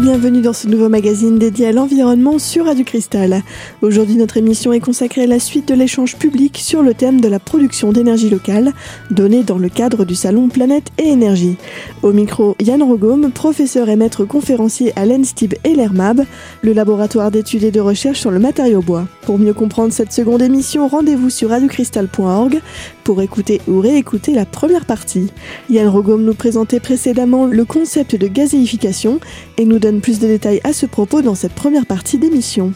bienvenue dans ce nouveau magazine dédié à l'environnement sur Radio Cristal. Aujourd'hui, notre émission est consacrée à la suite de l'échange public sur le thème de la production d'énergie locale, donné dans le cadre du salon Planète et Énergie. Au micro, Yann Rogome, professeur et maître conférencier à l'ENSTIB et l'ERMAB, le laboratoire d'études et de recherche sur le matériau bois. Pour mieux comprendre cette seconde émission, rendez-vous sur radiocristal.org pour écouter ou réécouter la première partie. Yann Rogome nous présentait précédemment le concept de gazéification et nous donne plus de détails à ce propos dans cette première partie d'émission.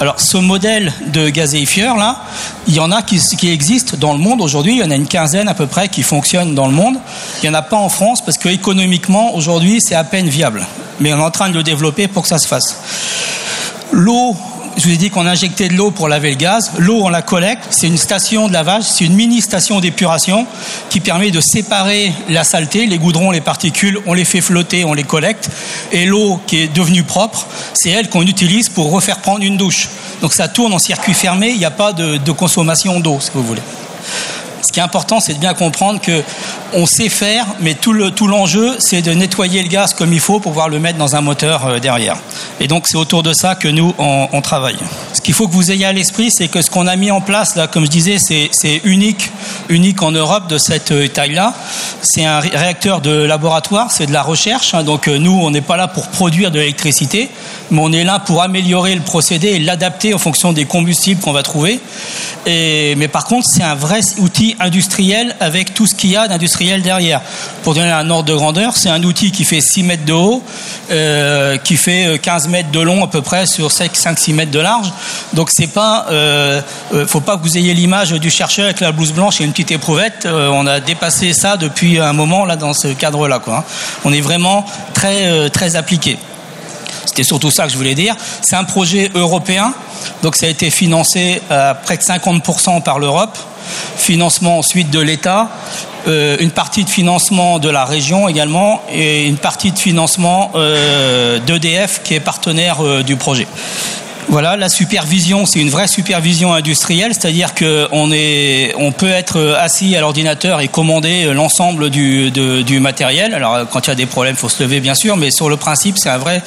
Alors ce modèle de gazéifieur là, il y en a qui, qui existent dans le monde aujourd'hui, il y en a une quinzaine à peu près qui fonctionnent dans le monde. Il n'y en a pas en France parce que économiquement aujourd'hui c'est à peine viable. Mais on est en train de le développer pour que ça se fasse. L'eau je vous ai dit qu'on injectait de l'eau pour laver le gaz. L'eau, on la collecte. C'est une station de lavage, c'est une mini station d'épuration qui permet de séparer la saleté, les goudrons, les particules. On les fait flotter, on les collecte. Et l'eau qui est devenue propre, c'est elle qu'on utilise pour refaire prendre une douche. Donc ça tourne en circuit fermé. Il n'y a pas de, de consommation d'eau, si vous voulez. Ce qui est important, c'est de bien comprendre que on sait faire, mais tout le tout l'enjeu, c'est de nettoyer le gaz comme il faut pour pouvoir le mettre dans un moteur euh, derrière. Et donc c'est autour de ça que nous on travaille. Qu'il faut que vous ayez à l'esprit, c'est que ce qu'on a mis en place là, comme je disais, c'est unique, unique en Europe de cette euh, taille-là. C'est un réacteur de laboratoire, c'est de la recherche. Hein, donc euh, nous, on n'est pas là pour produire de l'électricité, mais on est là pour améliorer le procédé et l'adapter en fonction des combustibles qu'on va trouver. Mais par contre, c'est un vrai outil industriel avec tout ce qu'il y a d'industriel derrière. Pour donner un ordre de grandeur, c'est un outil qui fait 6 mètres de haut, euh, qui fait 15 mètres de long à peu près sur 5-6 mètres de large. Donc c'est pas, euh, euh, faut pas que vous ayez l'image du chercheur avec la blouse blanche et une petite éprouvette. Euh, on a dépassé ça depuis un moment là dans ce cadre-là. Hein. On est vraiment très très appliqué. C'était surtout ça que je voulais dire. C'est un projet européen, donc ça a été financé à près de 50% par l'Europe, financement ensuite de l'État, une partie de financement de la région également, et une partie de financement d'EDF qui est partenaire du projet. Voilà, la supervision, c'est une vraie supervision industrielle, c'est-à-dire qu'on est, on peut être assis à l'ordinateur et commander l'ensemble du, du matériel. Alors, quand il y a des problèmes, il faut se lever, bien sûr, mais sur le principe, c'est un vrai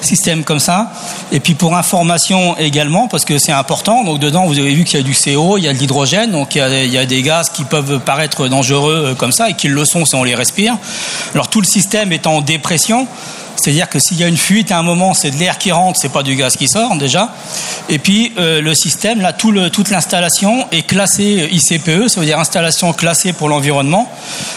système comme ça. Et puis pour information également, parce que c'est important, donc dedans, vous avez vu qu'il y a du CO, il y a de l'hydrogène, donc il y, a, il y a des gaz qui peuvent paraître dangereux euh, comme ça, et qui le sont si on les respire. Alors tout le système est en dépression. C'est-à-dire que s'il y a une fuite à un moment, c'est de l'air qui rentre, c'est pas du gaz qui sort déjà. Et puis euh, le système, là, toute l'installation est classée ICPE, ça veut dire installation classée pour l'environnement.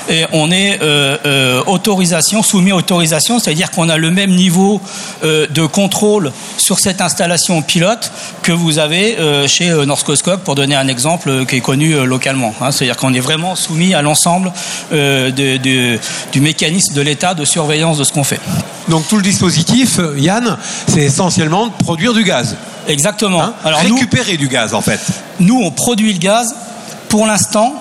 Et on est euh, euh, autorisation, soumis à autorisation, c'est-à-dire qu'on a le même niveau euh, de contrôle sur cette installation pilote que vous avez euh, chez euh, Northcoscope, pour donner un exemple euh, qui est connu euh, localement. hein. C'est-à-dire qu'on est vraiment soumis à l'ensemble euh, du mécanisme de l'État de surveillance de ce qu'on fait. Tout le dispositif, euh, Yann, c'est essentiellement de produire du gaz. Exactement. hein Alors nous, Récupérer du gaz en fait. nous, on produit le gaz. Pour l'instant,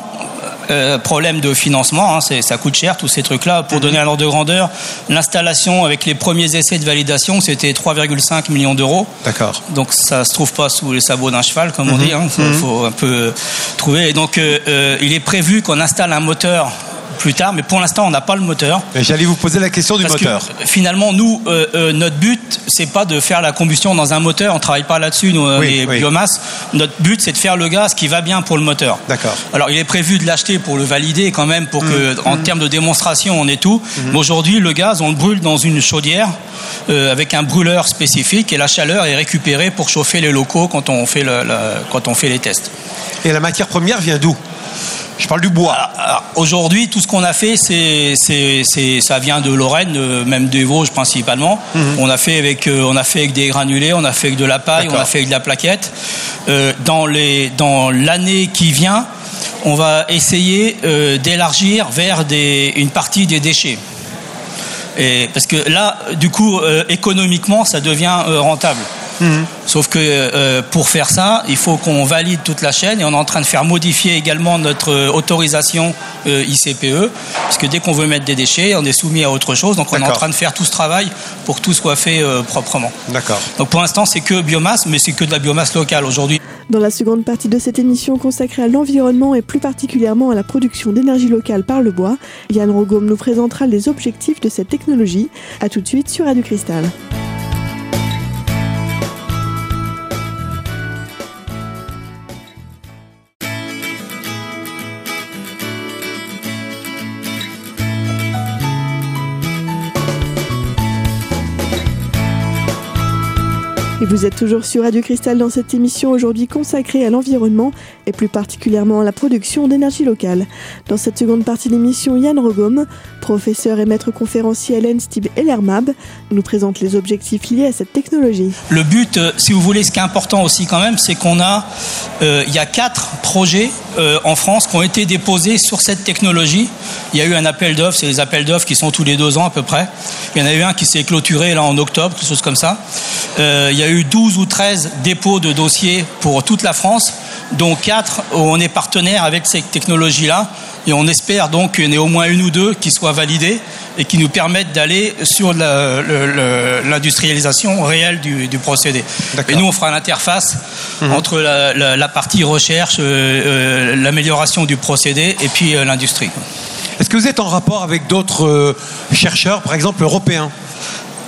euh, problème de financement, hein, ça coûte cher tous ces trucs-là. Pour donner un ordre de grandeur, l'installation avec les premiers essais de validation, c'était 3,5 millions d'euros. D'accord. Donc ça se trouve pas sous les sabots d'un cheval, comme on dit. Il faut, faut un peu trouver. Et donc euh, euh, il est prévu qu'on installe un moteur plus tard, mais pour l'instant on n'a pas le moteur. J'allais vous poser la question du Parce moteur. que finalement, nous, euh, euh, notre but, c'est pas de faire la combustion dans un moteur. On travaille pas là-dessus, nous, euh, Oui, les oui. biomasses. Notre but, c'est de faire le gaz qui va bien pour le moteur. D'accord. Alors, il est prévu de l'acheter pour le valider quand même, pour Mmh. que, en termes de démonstration, on ait tout. Mais aujourd'hui, le gaz, on le brûle dans une chaudière euh, avec un brûleur spécifique, et la chaleur est récupérée pour chauffer les locaux quand on fait le- le- quand on fait les tests. Et la matière première vient d'où? Je parle du bois. Aujourd'hui, tout ce qu'on a fait, c'est, ça vient de Lorraine, euh, même des Vosges principalement. On a fait avec, euh, on a fait avec des granulés, on a fait avec de la paille, on a fait avec de la plaquette. Euh, dans les, dans l'année qui vient, on va essayer d'élargir vers des, une partie des déchets. Et parce que là, du coup, économiquement, ça devient rentable. Mhm. Sauf que euh, pour faire ça, il faut qu'on valide toute la chaîne et on est en train de faire modifier également notre euh, autorisation euh, ICPE, parce que dès qu'on veut mettre des déchets, on est soumis à autre chose. Donc on est en train de faire tout ce travail pour que tout soit fait proprement. D'accord. Donc pour l'instant, c'est que biomasse, mais c'est que de la biomasse locale aujourd'hui. Dans la seconde partie de cette émission consacrée à l'environnement et plus particulièrement à la production d'énergie locale par le bois, Yann Rogom nous présentera les objectifs de cette technologie. A tout de suite sur Radio Cristal. Vous êtes toujours sur Radio Cristal dans cette émission aujourd'hui consacrée à l'environnement et plus particulièrement à la production d'énergie locale. Dans cette seconde partie de l'émission, Yann Rogom, professeur et maître conférencier à l'ENSTIB et l'ERMAB, nous présente les objectifs liés à cette technologie. Le but, euh, si vous voulez, ce qui est important aussi quand même, c'est qu'on a, euh, il y a quatre projets euh, en France qui ont été déposés sur cette technologie. Il y a eu un appel d'offres, c'est les appels d'offres qui sont tous les deux ans à peu près. Il y en a eu un qui s'est clôturé là en octobre, quelque chose comme ça. il y a eu 12 ou 13 dépôts de dossiers pour toute la France, dont 4 où on est partenaire avec cette technologie-là. Et on espère donc qu'il y en ait au moins une ou deux qui soient validées et qui nous permettent d'aller sur l'industrialisation réelle du, procédé. Et nous, on fera l'interface mhm. entre la, partie recherche, euh, euh, l'amélioration du procédé et puis euh, l'industrie. Est-ce que vous êtes en rapport avec d'autres chercheurs, par exemple européens?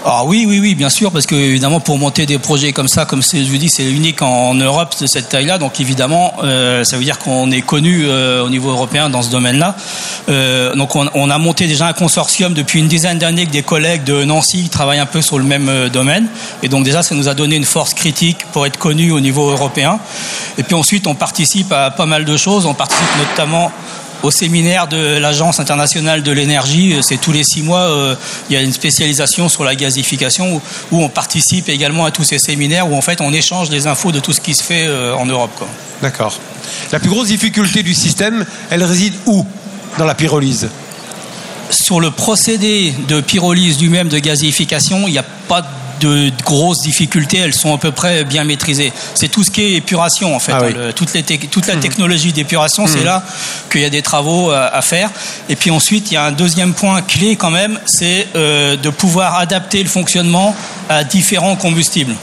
Ah oui, oui, oui, bien sûr, parce que évidemment pour monter des projets comme ça, comme je vous dis, c'est unique en, Europe de cette taille-là, donc évidemment, euh, ça veut dire qu'on est connu euh, au niveau européen dans ce domaine-là. Euh, donc on, a monté déjà un consortium depuis une dizaine d'années avec des collègues de Nancy qui travaillent un peu sur le même domaine, et donc déjà ça nous a donné une force critique pour être connu au niveau européen. Et puis ensuite on participe à pas mal de choses, on participe notamment au séminaire de l'Agence internationale de l'énergie. Euh, c'est tous les six mois, euh, il y a une spécialisation sur la gazification où, on participe également à tous ces séminaires où en fait on échange des infos de tout ce qui se fait euh, en Europe. D'accord. La plus grosse difficulté du système, elle réside où dans la pyrolyse? Sur le procédé de pyrolyse lui-même de gazification, il n'y a pas de grosses difficultés, elles sont à peu près bien maîtrisées. C'est tout ce qui est épuration en fait. Ah hein, toute, la mmh. technologie d'épuration, c'est mmh. là qu'il y a des travaux euh, à, faire. Et puis ensuite, il y a un deuxième point clé quand même, c'est euh, de pouvoir adapter le fonctionnement à différents combustibles.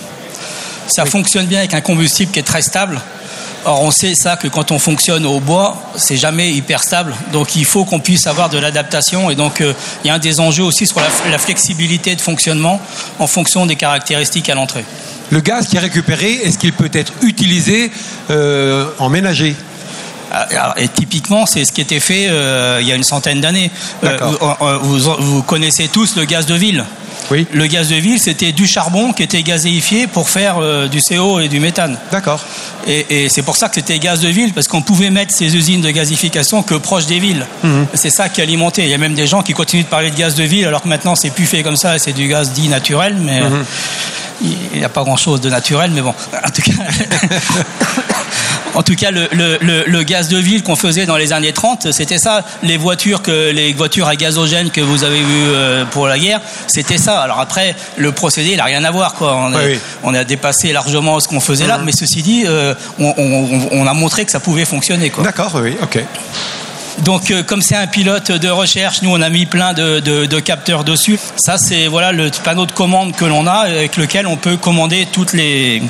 Ça fonctionne bien avec un combustible qui est très stable. Or, on sait ça que quand on fonctionne au bois, c'est jamais hyper stable. Donc, il faut qu'on puisse avoir de l'adaptation. Et donc, euh, il y a un des enjeux aussi sur la, flexibilité de fonctionnement en fonction des caractéristiques à l'entrée. Le gaz qui est récupéré, est-ce qu'il peut être utilisé euh, en ménager? Ah, et typiquement, c'est ce qui était fait euh, il y a une centaine d'années. vous, connaissez tous le gaz de ville. Oui. Le gaz de ville, c'était du charbon qui était gazéifié pour faire euh, du CO et du méthane. D'accord. Et, c'est pour ça que c'était gaz de ville, parce qu'on pouvait mettre ces usines de gazification que proches des villes. Mhm. C'est ça qui alimentait. Il y a même des gens qui continuent de parler de gaz de ville, alors que maintenant c'est plus fait comme ça, c'est du gaz dit naturel, mais mhm. il n'y a pas grand-chose de naturel, mais bon, en tout cas. En tout cas, le, gaz de ville qu'on faisait dans les années 30, c'était ça. Les voitures, que, les voitures à gazogène que vous avez vues euh, pour la guerre, c'était ça. Alors après, le procédé, il n'a rien à voir. Quoi. On, a dépassé largement ce qu'on faisait là. Mhm. Mais ceci dit, euh, on, a montré que ça pouvait fonctionner. D'accord, oui, ok. Donc, euh, comme c'est un pilote de recherche, nous on a mis plein de, de capteurs dessus. Ça, c'est voilà le panneau de commande que l'on a, avec lequel on peut commander toutes les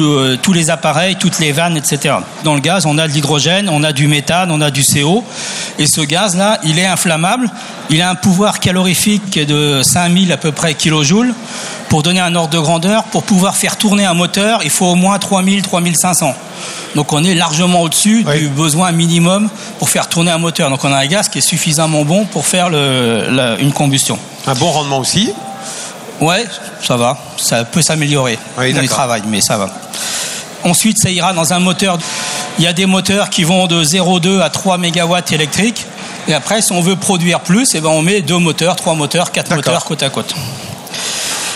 euh, tous les appareils, toutes les vannes, etc. Dans le gaz, on a de l'hydrogène, on a du méthane, on a du CO. Et ce gaz-là, il est inflammable. Il a un pouvoir calorifique de 5000 à peu près kilojoules. Pour donner un ordre de grandeur, pour pouvoir faire tourner un moteur, il faut au moins 3000, 3500. Donc on est largement au-dessus du besoin minimum pour faire tourner un moteur. Donc on a un gaz qui est suffisamment bon pour faire une combustion. Un bon rendement aussi? Ouais, ça va. Ça peut s'améliorer. Oui, on y travaille, mais ça va. Ensuite, ça ira dans un moteur. Il y a des moteurs qui vont de 0,2 à 3 MW électriques. Et après, si on veut produire plus, eh ben on met deux moteurs, trois moteurs, quatre moteurs côte à côte.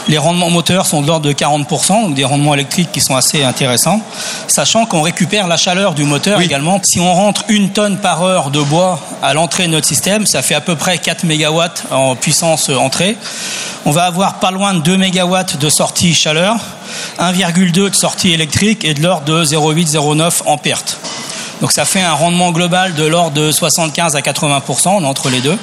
Les rendements moteurs sont de l'ordre de 40%, donc des rendements électriques qui sont assez intéressants. sachant qu'on récupère la chaleur du moteur également. Si on rentre une tonne par heure de bois à l'entrée de notre système, ça fait à peu près 4 MW en puissance entrée. On va avoir pas loin de 2 MW de sortie chaleur, 1,2 de sortie électrique et de l'ordre de 0,8-0,9 en perte. Donc ça fait un rendement global de l'ordre de 75 à 80% entre les deux,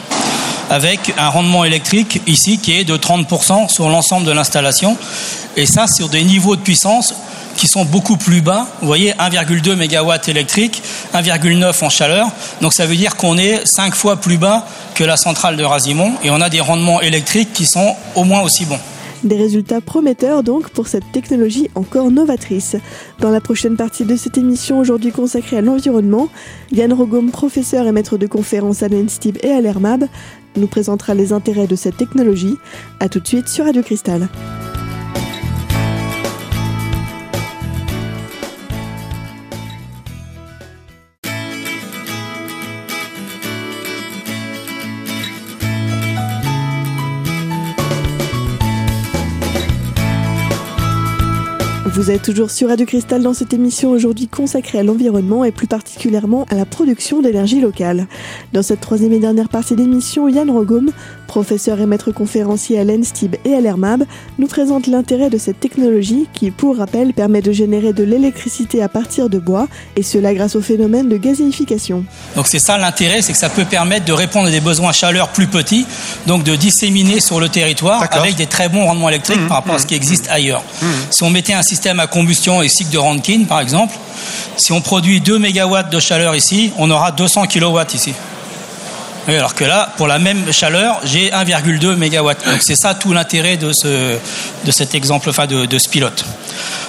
avec un rendement électrique ici qui est de 30% sur l'ensemble de l'installation. Et ça sur des niveaux de puissance qui sont beaucoup plus bas. Vous voyez, 1,2 MW électrique, 1,9 en chaleur. Donc ça veut dire qu'on est 5 fois plus bas que la centrale de Rasimont et on a des rendements électriques qui sont au moins aussi bons. Des résultats prometteurs donc pour cette technologie encore novatrice. Dans la prochaine partie de cette émission aujourd'hui consacrée à l'environnement, Yann Rogom, professeur et maître de conférence à l'ENSTIB et à l'ERMAB, nous présentera les intérêts de cette technologie. A tout de suite sur Radio Cristal. Vous êtes toujours sur Radio Cristal dans cette émission aujourd'hui consacrée à l'environnement et plus particulièrement à la production d'énergie locale. Dans cette troisième et dernière partie d'émission, Yann Rogom, professeur et maître conférencier à l'ENSTIB et à l'ERMAB, nous présente l'intérêt de cette technologie qui, pour rappel, permet de générer de l'électricité à partir de bois et cela grâce au phénomène de gazéification. Donc c'est ça l'intérêt, c'est que ça peut permettre de répondre à des besoins chaleur plus petits, donc de disséminer sur le territoire avec des très bons rendements électriques mmh, par rapport à ce mmh, qui existe mmh. ailleurs. Si on mettait un système à combustion et cycle de Rankine, par exemple, si on produit 2 MW de chaleur ici, on aura 200 kW ici. Alors que là, pour la même chaleur, j'ai 1,2 MW. Donc c'est ça tout l'intérêt de, ce, de cet exemple, enfin de, de ce pilote.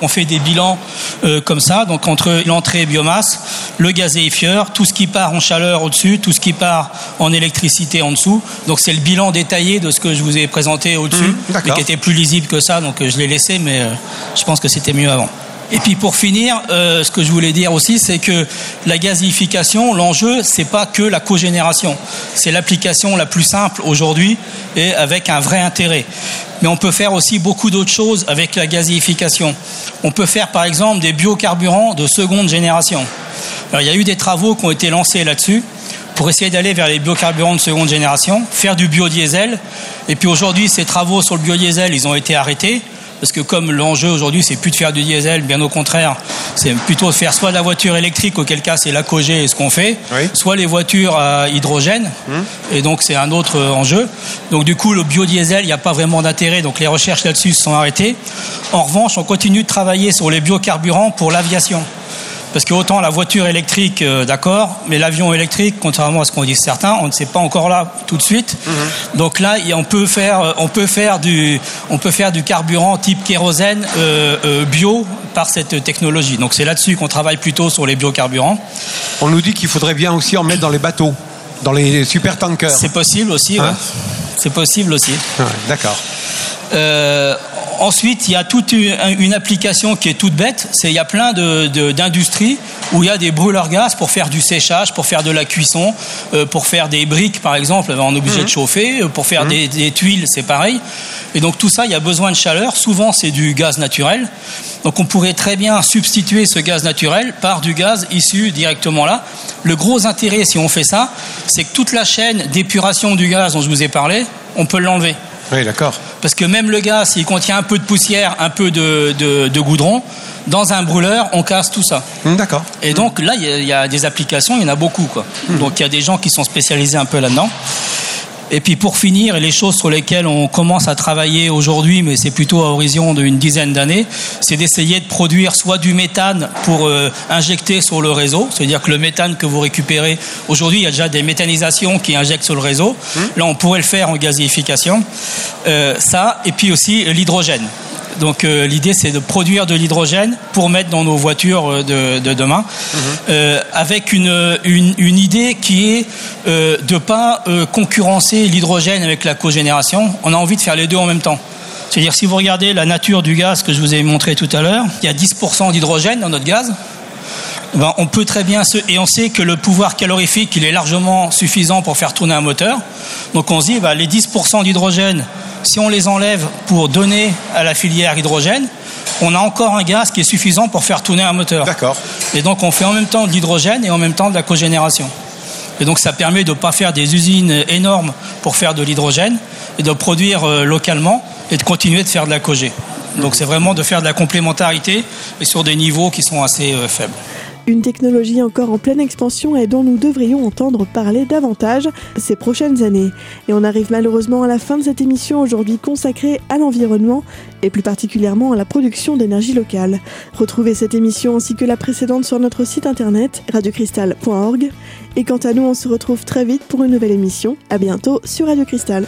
On fait des bilans euh, comme ça, donc entre l'entrée biomasse, le gazéifieur, tout ce qui part en chaleur au-dessus, tout ce qui part en électricité en dessous. Donc c'est le bilan détaillé de ce que je vous ai présenté au-dessus, mmh, mais qui était plus lisible que ça, donc je l'ai laissé, mais euh, je pense que c'était mieux avant. Et puis pour finir, euh, ce que je voulais dire aussi, c'est que la gazification, l'enjeu, c'est pas que la cogénération. C'est l'application la plus simple aujourd'hui et avec un vrai intérêt. Mais on peut faire aussi beaucoup d'autres choses avec la gazification. On peut faire par exemple des biocarburants de seconde génération. Il y a eu des travaux qui ont été lancés là-dessus pour essayer d'aller vers les biocarburants de seconde génération, faire du biodiesel. Et puis aujourd'hui, ces travaux sur le biodiesel, ils ont été arrêtés parce que comme l'enjeu aujourd'hui, c'est plus de faire du diesel, bien au contraire, c'est plutôt de faire soit de la voiture électrique, auquel cas c'est la et ce qu'on fait, soit les voitures à hydrogène, hum. et donc c'est un autre enjeu. Donc du coup, le biodiesel, il n'y a pas vraiment d'intérêt, donc les recherches là-dessus sont arrêtées. En revanche, on continue de travailler sur les biocarburants pour l'aviation. Parce que autant la voiture électrique, euh, d'accord, mais l'avion électrique, contrairement à ce qu'on dit certains, on ne sait pas encore là tout de suite. Mhm. Donc là, on peut faire, euh, on peut faire du, on peut faire du carburant type kérosène euh, bio par cette technologie. Donc c'est là-dessus qu'on travaille plutôt sur les biocarburants. On nous dit qu'il faudrait bien aussi en mettre dans les bateaux, dans les super tankers. C'est possible aussi. Hein c'est possible aussi. D'accord. Ensuite, il y a toute une, application qui est toute bête. C'est il y a plein d'industries où il y a des brûleurs gaz pour faire du séchage, pour faire de la cuisson, euh, pour faire des briques par exemple, on est obligé de mhm. chauffer, euh, pour faire mhm. des, tuiles, c'est pareil. Et donc tout ça, il y a besoin de chaleur. Souvent, c'est du gaz naturel. Donc on pourrait très bien substituer ce gaz naturel par du gaz issu directement là. Le gros intérêt, si on fait ça, c'est que toute la chaîne d'épuration du gaz dont je vous ai parlé, on peut l'enlever. Oui, d'accord. Parce que même le gaz, s'il contient un peu de poussière, un peu de, de, goudron, dans un brûleur, on casse tout ça. Hum, d'accord. Et donc là, il y, a des applications, il y en a beaucoup. Quoi. Hum. Donc il y a des gens qui sont spécialisés un peu là-dedans. Et puis pour finir, les choses sur lesquelles on commence à travailler aujourd'hui, mais c'est plutôt à horizon d'une dizaine d'années, c'est d'essayer de produire soit du méthane pour euh, injecter sur le réseau, c'est-à-dire que le méthane que vous récupérez, aujourd'hui il y a déjà des méthanisations qui injectent sur le réseau, mmh. là on pourrait le faire en gazification, euh, ça, et puis aussi l'hydrogène. Donc euh, l'idée c'est de produire de l'hydrogène pour mettre dans nos voitures euh, de, demain, mhm. euh, avec une, une, idée qui est de ne pas concurrencer l'hydrogène avec la cogénération. On a envie de faire les deux en même temps. C'est-à-dire si vous regardez la nature du gaz que je vous ai montré tout à l'heure, il y a 10% d'hydrogène dans notre gaz. Ben, on peut très bien se, et on sait que le pouvoir calorifique il est largement suffisant pour faire tourner un moteur. Donc on se dit ben, les 10% d'hydrogène si on les enlève pour donner à la filière hydrogène, on a encore un gaz qui est suffisant pour faire tourner un moteur. D'accord. Et donc on fait en même temps de l'hydrogène et en même temps de la cogénération. Et donc ça permet de ne pas faire des usines énormes pour faire de l'hydrogène et de produire euh, localement et de continuer de faire de la cogé. Donc c'est vraiment de faire de la complémentarité et sur des niveaux qui sont assez euh, faibles. Une technologie encore en pleine expansion et dont nous devrions entendre parler davantage ces prochaines années. Et on arrive malheureusement à la fin de cette émission aujourd'hui consacrée à l'environnement et plus particulièrement à la production d'énergie locale. Retrouvez cette émission ainsi que la précédente sur notre site internet radiocristal.org. Et quant à nous, on se retrouve très vite pour une nouvelle émission. À bientôt sur Radio Cristal.